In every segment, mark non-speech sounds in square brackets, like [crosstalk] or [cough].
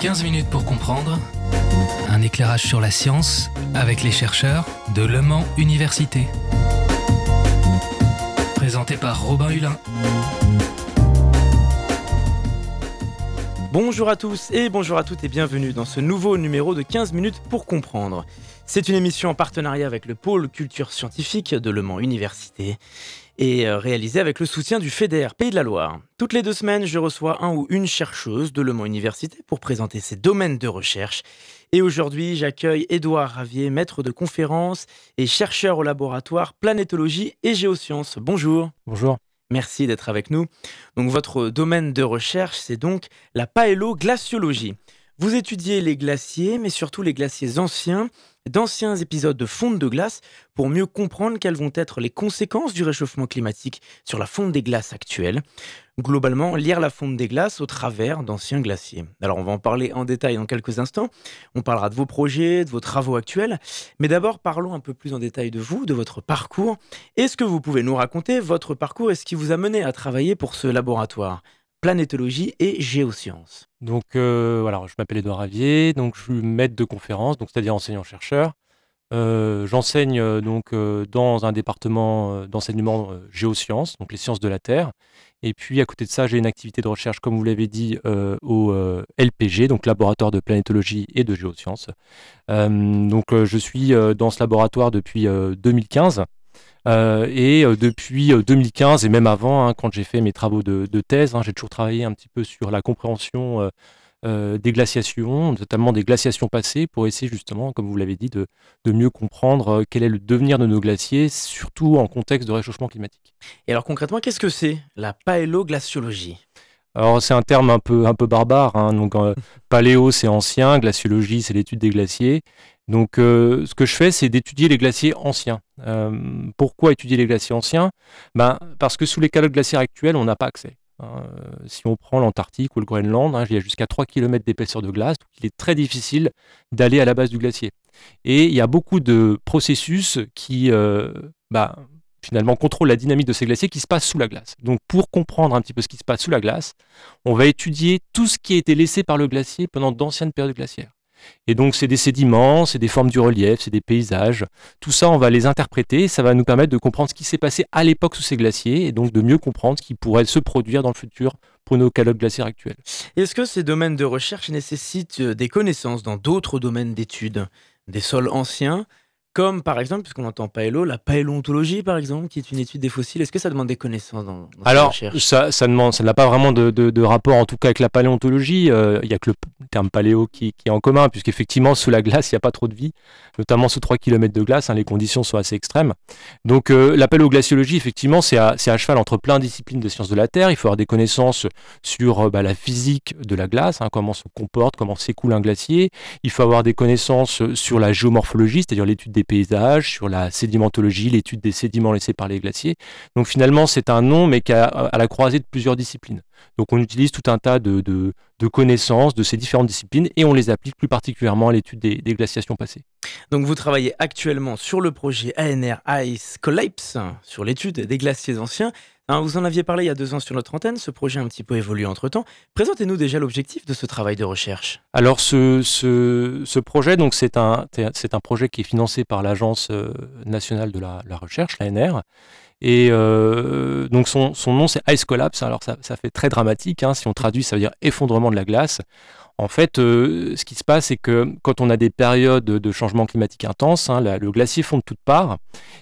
15 minutes pour comprendre. Un éclairage sur la science avec les chercheurs de Le Mans Université. Présenté par Robin Hulin. Bonjour à tous et bonjour à toutes et bienvenue dans ce nouveau numéro de 15 minutes pour comprendre. C'est une émission en partenariat avec le pôle culture scientifique de Le Mans Université et euh, réalisée avec le soutien du FEDER Pays de la Loire. Toutes les deux semaines, je reçois un ou une chercheuse de Le Mans Université pour présenter ses domaines de recherche. Et aujourd'hui, j'accueille Édouard Ravier, maître de conférence et chercheur au laboratoire Planétologie et Géosciences. Bonjour. Bonjour. Merci d'être avec nous. Donc votre domaine de recherche, c'est donc la paéloglaciologie. Vous étudiez les glaciers, mais surtout les glaciers anciens, d'anciens épisodes de fonte de glace pour mieux comprendre quelles vont être les conséquences du réchauffement climatique sur la fonte des glaces actuelles. Globalement, lire la fonte des glaces au travers d'anciens glaciers. Alors on va en parler en détail dans quelques instants. On parlera de vos projets, de vos travaux actuels. Mais d'abord, parlons un peu plus en détail de vous, de votre parcours. Est-ce que vous pouvez nous raconter votre parcours et ce qui vous a mené à travailler pour ce laboratoire? Planétologie et géosciences. Donc euh, voilà, je m'appelle Edouard Ravier, donc je suis maître de conférence, donc c'est-à-dire enseignant-chercheur. Euh, j'enseigne euh, donc dans un département d'enseignement géosciences, donc les sciences de la Terre. Et puis à côté de ça, j'ai une activité de recherche, comme vous l'avez dit, au LPG, donc laboratoire de planétologie et de géosciences. donc je suis dans ce laboratoire depuis 2015. Euh, et euh, depuis 2015 euh, et même avant, hein, quand j'ai fait mes travaux de, thèse, hein, j'ai toujours travaillé un petit peu sur la compréhension des glaciations, notamment des glaciations passées, pour essayer justement, comme vous l'avez dit, de, mieux comprendre quel est le devenir de nos glaciers, surtout en contexte de réchauffement climatique. Et alors concrètement, qu'est-ce que c'est la paéloglaciologie alors c'est un terme un peu, un peu barbare, hein, donc [laughs] paléo c'est ancien, glaciologie c'est l'étude des glaciers, donc, euh, ce que je fais, c'est d'étudier les glaciers anciens. Euh, pourquoi étudier les glaciers anciens? Ben, Parce que sous les calottes glaciaires actuelles, on n'a pas accès. Hein. Si on prend l'Antarctique ou le Groenland, hein, il y a jusqu'à 3 km d'épaisseur de glace, donc il est très difficile d'aller à la base du glacier. Et il y a beaucoup de processus qui, euh, ben, finalement, contrôlent la dynamique de ces glaciers qui se passent sous la glace. Donc, pour comprendre un petit peu ce qui se passe sous la glace, on va étudier tout ce qui a été laissé par le glacier pendant d'anciennes périodes glaciaires. Et donc, c'est des sédiments, c'est des formes du relief, c'est des paysages. Tout ça, on va les interpréter. Ça va nous permettre de comprendre ce qui s'est passé à l'époque sous ces glaciers et donc de mieux comprendre ce qui pourrait se produire dans le futur pour nos calottes glaciaires actuelles. Est-ce que ces domaines de recherche nécessitent euh, des connaissances dans d'autres domaines d'études Des sols anciens comme par exemple, puisqu'on entend paélo, la paélontologie par exemple, qui est une étude des fossiles. Est-ce que ça demande des connaissances dans, dans Alors, ça, ça, demande, ça n'a pas vraiment de, rapport en tout cas avec la paléontologie. Euh, il n'y a que le terme paléo qui, est en commun, puisqu'effectivement, sous la glace, il n'y a pas trop de vie, notamment sous 3 km de glace, hein, les conditions sont assez extrêmes. Donc euh, la paléoglaciologie, effectivement, c'est à, à, cheval entre plein de disciplines de sciences de la Terre. Il faut avoir des connaissances sur euh, bah, la physique de la glace, hein, comment se comporte, comment s'écoule un glacier. Il faut avoir des connaissances sur la géomorphologie, c'est-à-dire l'étude des paysages, sur la sédimentologie, l'étude des sédiments laissés par les glaciers. Donc finalement, c'est un nom, mais qui a à la croisée de plusieurs disciplines. Donc on utilise tout un tas de, connaissances de ces différentes disciplines et on les applique plus particulièrement à l'étude des, des, glaciations passées. Donc vous travaillez actuellement sur le projet ANR Ice Collapse, sur l'étude des glaciers anciens. Hein, vous en aviez parlé il y a deux ans sur notre antenne, ce projet a un petit peu évolué entre-temps. Présentez-nous déjà l'objectif de ce travail de recherche. Alors ce, projet, c'est un, projet qui est financé par l'Agence euh, nationale de la, recherche, l'ANR, et euh, donc son, nom c'est Ice Collapse, alors ça, fait très dramatique, hein. si on traduit ça veut dire effondrement de la glace. En fait, euh, ce qui se passe, c'est que quand on a des périodes de changement climatique intense, hein, le glacier fond de toutes parts,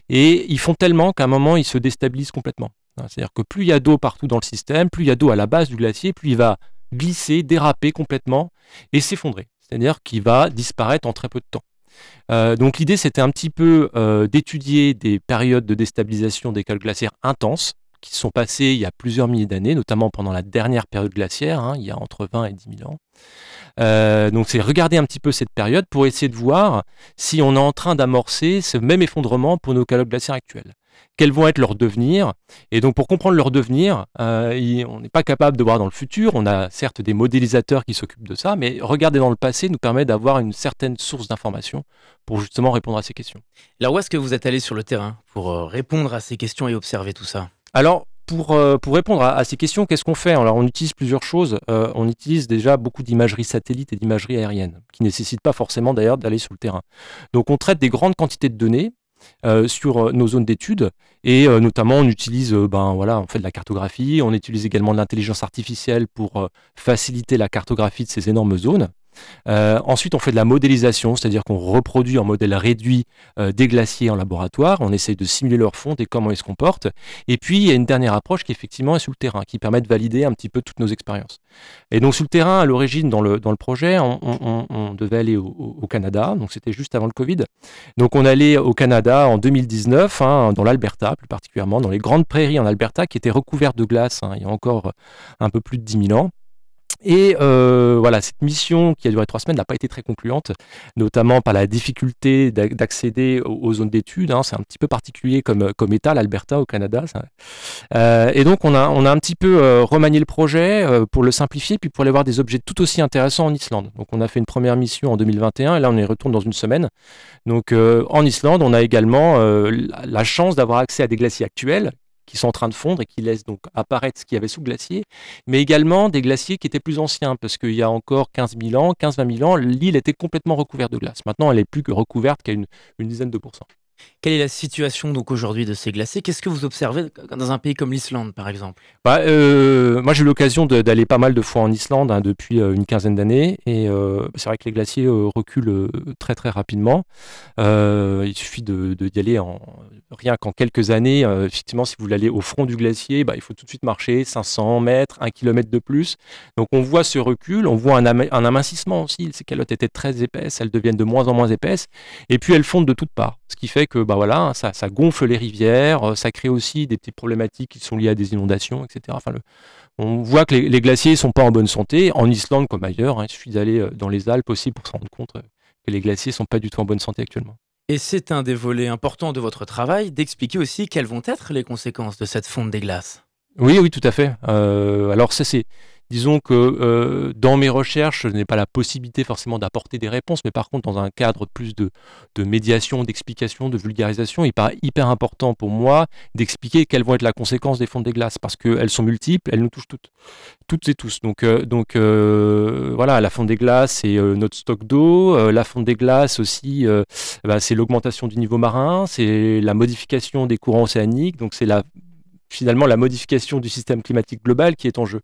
et ils font tellement qu'à un moment, il se déstabilise complètement. Hein, c'est-à-dire que plus il y a d'eau partout dans le système, plus il y a d'eau à la base du glacier, plus il va glisser, déraper complètement et s'effondrer. C'est-à-dire qu'il va disparaître en très peu de temps. Euh, donc l'idée, c'était un petit peu euh, d'étudier des périodes de déstabilisation des calottes glaciaires intenses qui sont passées il y a plusieurs milliers d'années, notamment pendant la dernière période glaciaire, hein, il y a entre 20 et 10 000 ans. Euh, donc c'est regarder un petit peu cette période pour essayer de voir si on est en train d'amorcer ce même effondrement pour nos calottes glaciaires actuelles. Quels vont être leurs devenirs Et donc pour comprendre leur devenir, euh, on n'est pas capable de voir dans le futur. On a certes des modélisateurs qui s'occupent de ça, mais regarder dans le passé nous permet d'avoir une certaine source d'information pour justement répondre à ces questions. Alors où est-ce que vous êtes allé sur le terrain pour euh, répondre à ces questions et observer tout ça? Alors pour, pour répondre à, ces questions, qu'est-ce qu'on fait? Alors, on utilise plusieurs choses. on utilise déjà beaucoup d'imagerie satellite et d'imagerie aérienne, qui ne nécessite pas forcément d'ailleurs d'aller sur le terrain. Donc, on traite des grandes quantités de données sur nos zones d'études. Et notamment on utilise ben voilà on fait de la cartographie. On utilise également de l'intelligence artificielle pour faciliter la cartographie de ces énormes zones euh, ensuite, on fait de la modélisation, c'est-à-dire qu'on reproduit en modèle réduit euh, des glaciers en laboratoire. On essaye de simuler leur fonte et comment ils se comportent. Et puis, il y a une dernière approche qui effectivement est sous le terrain, qui permet de valider un petit peu toutes nos expériences. Et donc, sous le terrain, à l'origine, dans le, dans le projet, on, devait aller au, Canada. Donc, c'était juste avant le Covid. Donc, on allait au Canada en 2019, hein, dans l'Alberta, plus particulièrement, dans les grandes prairies en Alberta qui étaient recouvertes de glace hein, il y a encore un peu plus de 10 000 ans. Et euh, voilà, cette mission qui a duré trois semaines n'a pas été très concluante, notamment par la difficulté d'accéder aux, zones d'études. Hein. C'est un petit peu particulier comme, État, l'Alberta au Canada. Euh, et donc on a, on a un petit peu euh, remanié le projet pour le simplifier, puis pour aller voir des objets tout aussi intéressants en Islande. Donc on a fait une première mission en 2021, et là on y retourne dans une semaine. Donc en Islande, on a également la chance d'avoir accès à des glaciers actuels qui sont en train de fondre et qui laissent donc apparaître ce qu'il y avait sous glacier, mais également des glaciers qui étaient plus anciens, parce qu'il y a encore 15 000 ans, 15-20 000 ans, l'île était complètement recouverte de glace. Maintenant, elle est plus que recouverte qu'à une, une dizaine de pourcents. Quelle est la situation donc aujourd'hui de ces glaciers Qu'est-ce que vous observez dans un pays comme l'Islande, par exemple? Bah, euh, Moi, j'ai eu l'occasion d'aller pas mal de fois en Islande hein, depuis euh, une quinzaine d'années, et euh, c'est vrai que les glaciers reculent très très rapidement. il suffit de, aller en rien qu'en quelques années. effectivement, si vous voulez aller au front du glacier, bah, il faut tout de suite marcher 500 mètres, 1 km de plus. Donc, on voit ce recul, on voit un, un amincissement aussi. Ces calottes étaient très épaisses, elles deviennent de moins en moins épaisses, et puis elles fondent de toutes parts, ce qui fait que bah voilà, ça, ça, gonfle les rivières, euh, ça crée aussi des petites problématiques qui sont liées à des inondations, etc. Enfin, le, on voit que les, glaciers ne sont pas en bonne santé, en Islande comme ailleurs. Hein, il suffit d'aller euh, dans les Alpes aussi pour se rendre compte euh, que les glaciers ne sont pas du tout en bonne santé actuellement. Et c'est un des volets importants de votre travail d'expliquer aussi quelles vont être les conséquences de cette fonte des glaces? Oui, oui, tout à fait. alors ça, c'est Disons que euh, dans mes recherches, je n'ai pas la possibilité forcément d'apporter des réponses, mais par contre, dans un cadre plus de, médiation, d'explication, de vulgarisation, il paraît hyper important pour moi d'expliquer quelles vont être les conséquences des fonds des glaces, parce qu'elles sont multiples, elles nous touchent toutes, toutes et tous. Donc, euh, euh, voilà, la fonte des glaces, c'est notre stock d'eau. la fonte des glaces aussi, bah, c'est l'augmentation du niveau marin, c'est la modification des courants océaniques, donc c'est la finalement la modification du système climatique global qui est en jeu.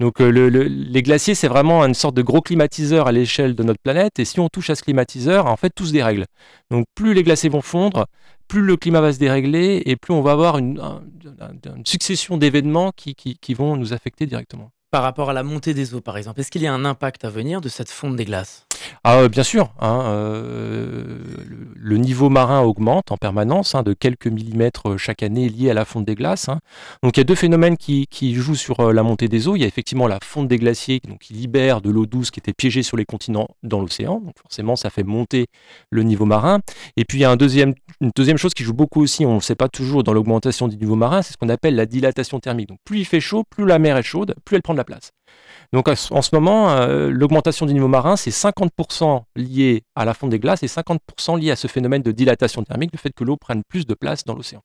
Donc euh, les glaciers, c'est vraiment une sorte de gros climatiseur à l'échelle de notre planète, et si on touche à ce climatiseur, en fait, tout se dérègle. Donc plus les glaciers vont fondre, plus le climat va se dérégler, et plus on va avoir une, succession d'événements qui, qui vont nous affecter directement. Par rapport à la montée des eaux, par exemple, est-ce qu'il y a un impact à venir de cette fonte des glaces? Ah, euh, bien sûr, hein, euh, le, niveau marin augmente en permanence hein, de quelques millimètres euh, chaque année lié à la fonte des glaces. Hein. Donc il y a deux phénomènes qui, jouent sur la montée des eaux. Il y a effectivement la fonte des glaciers qui libère de l'eau douce qui était piégée sur les continents dans l'océan. Donc forcément, ça fait monter le niveau marin. Et puis il y a une deuxième chose qui joue beaucoup aussi, on ne le sait pas toujours dans l'augmentation du niveau marin, c'est ce qu'on appelle la dilatation thermique. Donc plus il fait chaud, plus la mer est chaude, plus elle prend de la place. Donc en ce moment, l'augmentation du niveau marin, c'est 50% lié à la fonte des glaces et 50% lié à ce phénomène de dilatation thermique, le fait que l'eau prenne plus de place dans l'océan.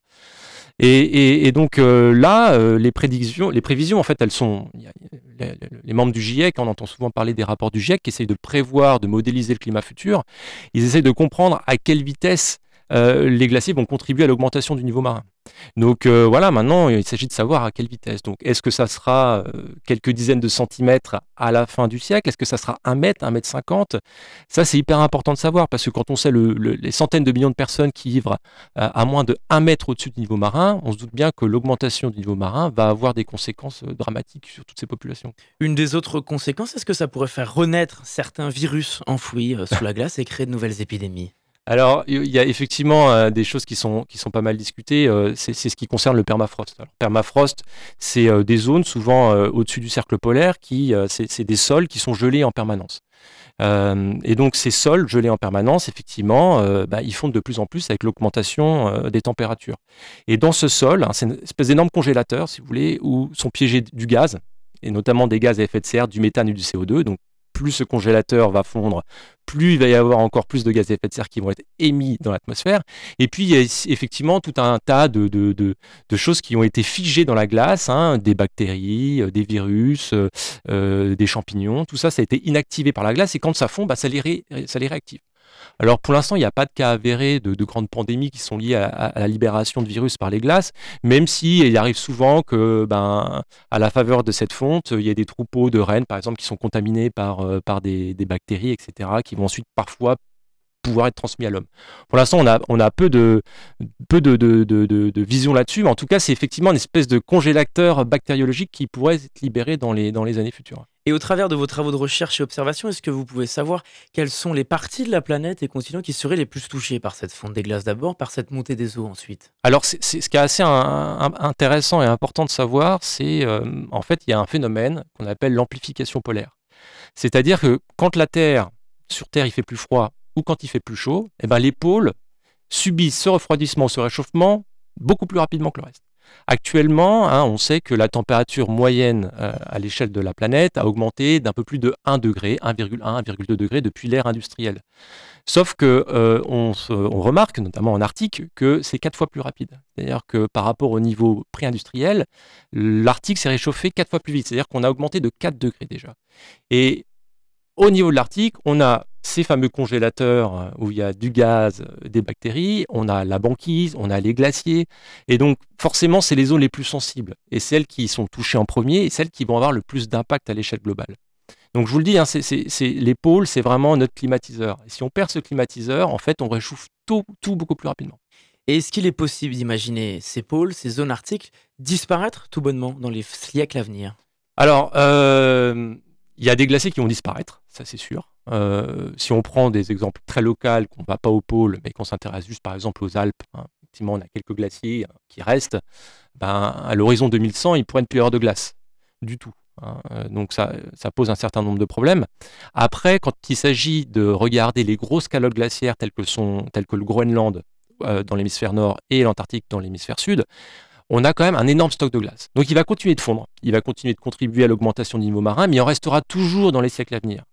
Et, donc euh, là, euh, les prévisions, en fait, elles sont. les, membres du GIEC, on entend souvent parler des rapports du GIEC, qui essayent de prévoir, de modéliser le climat futur. Ils essayent de comprendre à quelle vitesse euh, les glaciers vont contribuer à l'augmentation du niveau marin. Donc euh, voilà, maintenant il s'agit de savoir à quelle vitesse. Donc est-ce que ça sera euh, quelques dizaines de centimètres à la fin du siècle? Est-ce que ça sera un mètre, un mètre cinquante? Ça c'est hyper important de savoir parce que quand on sait les centaines de millions de personnes qui vivent à moins de un mètre au-dessus du niveau marin, on se doute bien que l'augmentation du niveau marin va avoir des conséquences dramatiques sur toutes ces populations. Une des autres conséquences, est-ce que ça pourrait faire renaître certains virus enfouis sous la glace et créer de nouvelles épidémies? Alors, il y a effectivement euh, des choses qui sont, qui sont pas mal discutées. Euh, c'est ce qui concerne le permafrost. Alors, permafrost, c'est euh, des zones souvent au-dessus du cercle polaire qui, c'est des sols qui sont gelés en permanence. et donc, ces sols gelés en permanence, effectivement, bah, ils fondent de plus en plus avec l'augmentation des températures. Et dans ce sol, hein, c'est une espèce d'énorme congélateur, si vous voulez, où sont piégés du gaz, et notamment des gaz à effet de serre, du méthane et du CO2. Donc, plus ce congélateur va fondre, plus il va y avoir encore plus de gaz à effet de serre qui vont être émis dans l'atmosphère. Et puis, il y a effectivement tout un tas de, choses qui ont été figées dans la glace, hein, des bactéries, euh, des virus, euh, euh, des champignons, tout ça, ça a été inactivé par la glace, et quand ça fond, bah, ça, les ça les réactive. Alors pour l'instant, il n'y a pas de cas avérés de, grandes pandémies qui sont liées à, la libération de virus par les glaces, même si il arrive souvent que, ben, à la faveur de cette fonte, il y a des troupeaux de rennes, par exemple, qui sont contaminés par, euh, par des, bactéries, etc., qui vont ensuite parfois pouvoir être transmis à l'homme. Pour l'instant, on a, on a peu de, peu de, de, de vision là-dessus, mais en tout cas, c'est effectivement une espèce de congélateur bactériologique qui pourrait être libéré dans les, dans les années futures. Et au travers de vos travaux de recherche et observation, est-ce que vous pouvez savoir quelles sont les parties de la planète et continents qui seraient les plus touchées par cette fonte des glaces d'abord, par cette montée des eaux ensuite? Alors, c'est, ce qui est assez intéressant et important de savoir, c'est euh, en fait, il y a un phénomène qu'on appelle l'amplification polaire. C'est-à-dire que quand la Terre, sur Terre, il fait plus froid ou quand il fait plus chaud, eh ben, les pôles subissent ce refroidissement, ce réchauffement beaucoup plus rapidement que le reste. Actuellement, hein, on sait que la température moyenne euh, à l'échelle de la planète a augmenté d'un peu plus de 1 degré, 1,1, 1,2 degré depuis l'ère industrielle. Sauf que euh, on, remarque, notamment en Arctique, que c'est quatre fois plus rapide. C'est-à-dire que par rapport au niveau pré-industriel, l'Arctique s'est réchauffé quatre fois plus vite. C'est-à-dire qu'on a augmenté de 4 degrés déjà. Et au niveau de l'Arctique, on a ces fameux congélateurs euh, où il y a du gaz, euh, des bactéries, on a la banquise, on a les glaciers. Et donc, forcément, c'est les zones les plus sensibles et celles qui sont touchées en premier et celles qui vont avoir le plus d'impact à l'échelle globale. Donc, je vous le dis, hein, les pôles, c'est vraiment notre climatiseur. Et si on perd ce climatiseur, en fait, on réchauffe tout, tout beaucoup plus rapidement. Et est-ce qu'il est possible d'imaginer ces pôles, ces zones arctiques, disparaître tout bonnement dans les siècles à venir? Alors, euh, il y a des glaciers qui vont disparaître, ça c'est sûr. Euh, si on prend des exemples très locaux, qu'on ne va pas au pôle, mais qu'on s'intéresse juste par exemple aux Alpes, hein, effectivement on a quelques glaciers hein, qui restent, ben, à l'horizon 2100, il pourrait ne plus y avoir de glace du tout. Hein. Euh, donc ça, pose un certain nombre de problèmes. Après, quand il s'agit de regarder les grosses calottes glaciaires telles que, sont, telles que le Groenland euh, dans l'hémisphère nord et l'Antarctique dans l'hémisphère sud, on a quand même un énorme stock de glace. Donc il va continuer de fondre, il va continuer de contribuer à l'augmentation du niveau marin, mais il en restera toujours dans les siècles à venir.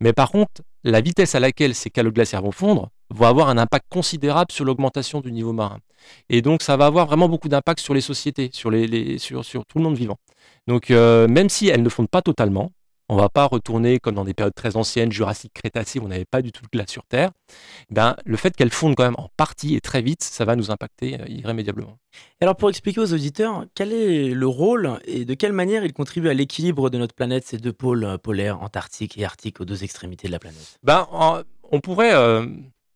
Mais par contre, la vitesse à laquelle ces calottes glaciaires vont fondre va avoir un impact considérable sur l'augmentation du niveau marin. Et donc ça va avoir vraiment beaucoup d'impact sur les sociétés, sur, tout le monde vivant. Donc euh, même si elles ne fondent pas totalement, on ne va pas retourner comme dans des périodes très anciennes, Jurassique, Crétacé, où on n'avait pas du tout de glace sur Terre. Ben, le fait qu'elles fondent quand même en partie et très vite, ça va nous impacter euh, irrémédiablement. Alors pour expliquer aux auditeurs, quel est le rôle et de quelle manière il contribue à l'équilibre de notre planète, ces deux pôles euh, polaires, Antarctique et Arctique, aux deux extrémités de la planète? Ben, on, pourrait, euh,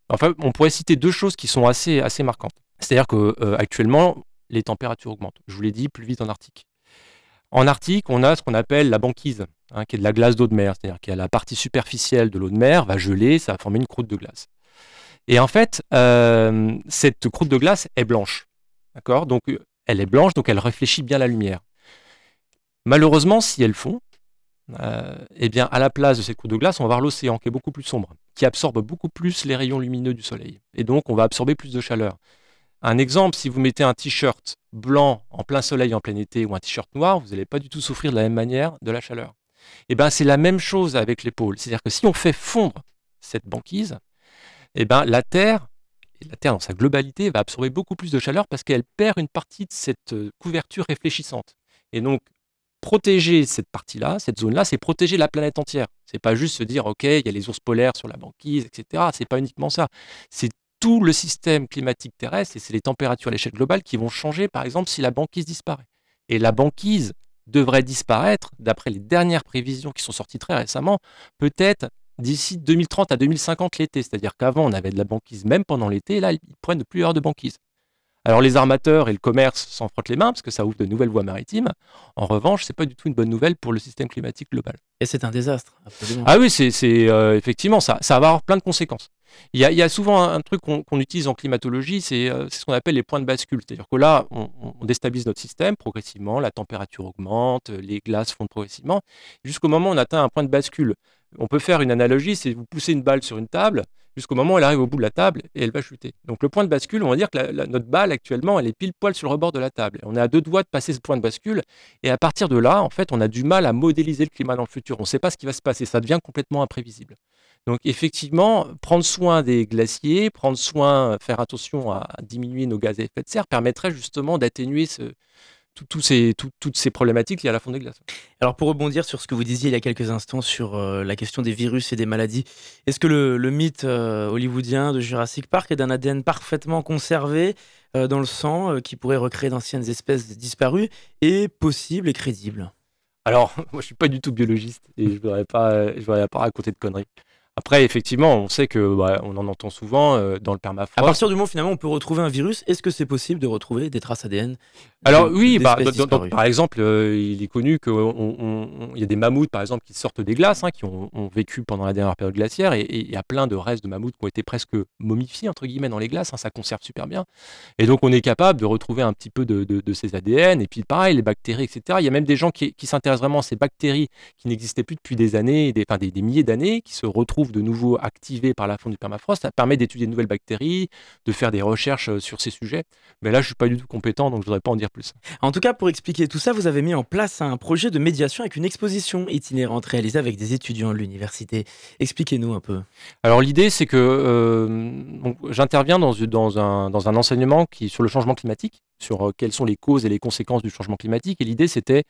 enfin, on pourrait citer deux choses qui sont assez, assez marquantes. C'est-à-dire qu'actuellement, les températures augmentent. Je vous l'ai dit, plus vite en Arctique. En Arctique, on a ce qu'on appelle la banquise, hein, qui est de la glace d'eau de mer, c'est-à-dire que la partie superficielle de l'eau de mer va geler, ça va former une croûte de glace. Et en fait, euh, cette croûte de glace est blanche. D'accord? Donc, elle est blanche, donc elle réfléchit bien la lumière. Malheureusement, si elle fond, euh, eh bien, à la place de cette croûte de glace, on va avoir l'océan qui est beaucoup plus sombre, qui absorbe beaucoup plus les rayons lumineux du soleil. Et donc, on va absorber plus de chaleur. Un exemple, si vous mettez un t-shirt blanc en plein soleil en plein été ou un t-shirt noir, vous n'allez pas du tout souffrir de la même manière de la chaleur. Et eh ben c'est la même chose avec pôles. C'est-à-dire que si on fait fondre cette banquise, et eh ben la Terre, la Terre dans sa globalité, va absorber beaucoup plus de chaleur parce qu'elle perd une partie de cette euh, couverture réfléchissante. Et donc protéger cette partie-là, cette zone-là, c'est protéger la planète entière. C'est pas juste se dire ok, il y a les ours polaires sur la banquise, etc. C'est pas uniquement ça. C'est tout le système climatique terrestre et c'est les températures à l'échelle globale qui vont changer, par exemple, si la banquise disparaît. Et la banquise devrait disparaître, d'après les dernières prévisions qui sont sorties très récemment, peut-être d'ici 2030 à 2050 l'été. C'est-à-dire qu'avant, on avait de la banquise même pendant l'été, là, ils prennent de plus avoir de banquise. Alors les armateurs et le commerce s'en frottent les mains parce que ça ouvre de nouvelles voies maritimes. En revanche, c'est pas du tout une bonne nouvelle pour le système climatique global. Et c'est un désastre, absolument. Ah oui, c'est euh, effectivement ça. Ça va avoir plein de conséquences. Il y a, souvent un, truc qu'on utilise en climatologie, euh, c'est ce qu'on appelle les points de bascule. C'est-à-dire que là, on, déstabilise notre système progressivement, la température augmente, les glaces fondent progressivement, jusqu'au moment où on atteint un point de bascule. On peut faire une analogie, c'est vous poussez une balle sur une table, jusqu'au moment où elle arrive au bout de la table et elle va chuter. Donc le point de bascule, on va dire que notre balle actuellement, elle est pile poil sur le rebord de la table. On est à deux doigts de passer ce point de bascule et à partir de là, en fait, on a du mal à modéliser le climat dans le futur. On ne sait pas ce qui va se passer, ça devient complètement imprévisible. Donc effectivement, prendre soin des glaciers, prendre soin, faire attention à diminuer nos gaz à effet de serre permettrait justement d'atténuer ce, ces, toutes ces problématiques liées à la fonte des glaces. Alors pour rebondir sur ce que vous disiez il y a quelques instants sur euh, la question des virus et des maladies, est-ce que le, mythe euh, hollywoodien de Jurassic Park est d'un ADN parfaitement conservé euh, dans le sang qui pourrait recréer d'anciennes espèces disparues est possible et crédible Alors, [laughs] moi je suis pas du tout biologiste et je ne voudrais pas, je voudrais pas raconter de conneries. Après, effectivement, on sait que bah, on en entend souvent euh, dans le permafrost. À partir du moment finalement on peut retrouver un virus, est-ce que c'est possible de retrouver des traces ADN Alors oui, bah, par exemple, euh, il est connu qu'il y a des mammouths, par exemple, qui sortent des glaces, hein, qui ont, vécu pendant la dernière période glaciaire, et il y a plein de restes de mammouths qui ont été presque momifiés entre guillemets dans les glaces. Hein, ça conserve super bien, et donc on est capable de retrouver un petit peu de, ces ADN. Et puis pareil, les bactéries, etc. Il y a même des gens qui, s'intéressent vraiment à ces bactéries qui n'existaient plus depuis des années, des, enfin, des, des milliers d'années, qui se retrouvent de nouveau activé par la fonte du permafrost. Ça permet d'étudier de nouvelles bactéries, de faire des recherches euh, sur ces sujets. Mais là, je ne suis pas du tout compétent, donc je ne voudrais pas en dire En tout cas, pour expliquer tout ça, vous avez mis en place un projet de médiation avec une exposition itinérante réalisée avec des étudiants de l'université. Expliquez-nous un peu. Alors l'idée, c'est que euh, j'interviens dans, un, enseignement qui sur le changement climatique, sur euh, quelles sont les causes et les conséquences du changement climatique. Et l'idée, c'était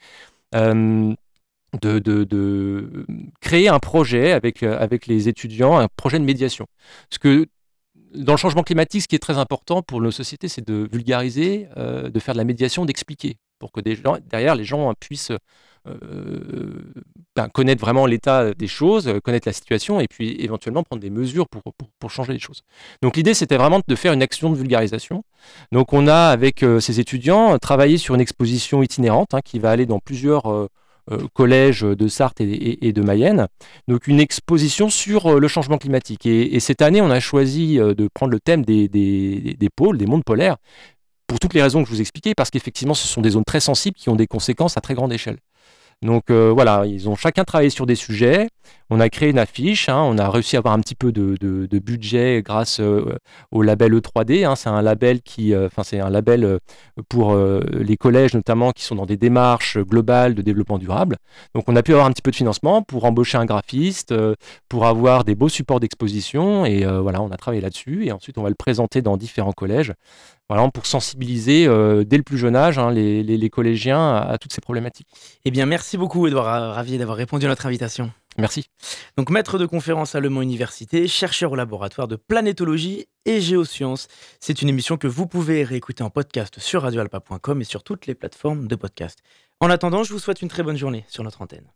de, créer un projet avec, euh, avec les étudiants, un projet de médiation. Parce que dans le changement climatique, ce qui est très important pour nos sociétés, c'est de vulgariser, euh, de faire de la médiation, d'expliquer, pour que derrière les gens puissent euh, ben, connaître vraiment l'état des choses, connaître la situation et puis éventuellement prendre des mesures pour, changer les choses. Donc l'idée, c'était vraiment de faire une action de vulgarisation. Donc on a, avec ces étudiants, travaillé sur une exposition itinérante hein, qui va aller dans plusieurs euh, collège de Sarthe et, de Mayenne. Donc une exposition sur euh, le changement climatique. Et, cette année, on a choisi euh, de prendre le thème des, des, pôles, des mondes polaires, pour toutes les raisons que je vous expliquais, parce qu'effectivement, ce sont des zones très sensibles qui ont des conséquences à très grande échelle. Donc voilà, ils ont chacun travaillé sur des sujets. On a créé une affiche, hein. on a réussi à avoir un petit peu de, budget grâce euh, au label E3D. Hein. c'est un label qui, euh, enfin c'est un label euh, pour les collèges notamment qui sont dans des démarches globales de développement durable. Donc on a pu avoir un petit peu de financement pour embaucher un graphiste, pour avoir des beaux supports d'exposition et voilà, on a travaillé là-dessus et ensuite on va le présenter dans différents collèges. Voilà, pour sensibiliser dès le plus jeune âge hein, les, collégiens à, à, toutes ces problématiques. Eh bien, merci beaucoup, Edouard. Ravi d'avoir répondu à notre invitation. Merci. Donc maître de conférence à Le Mans Université, chercheur au laboratoire de planétologie et géosciences. C'est une émission que vous pouvez réécouter en podcast sur radioalpa.com et sur toutes les plateformes de podcast. En attendant, je vous souhaite une très bonne journée sur notre antenne.